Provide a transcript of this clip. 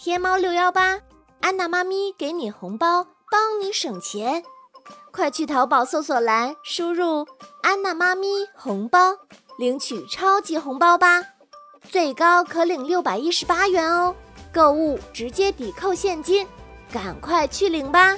天猫六幺八安娜妈咪给你红包帮你省钱。快去淘宝搜索栏输入安娜妈咪红包领取超级红包吧。最高可领六百一十八元哦。购物直接抵扣现金赶快去领吧。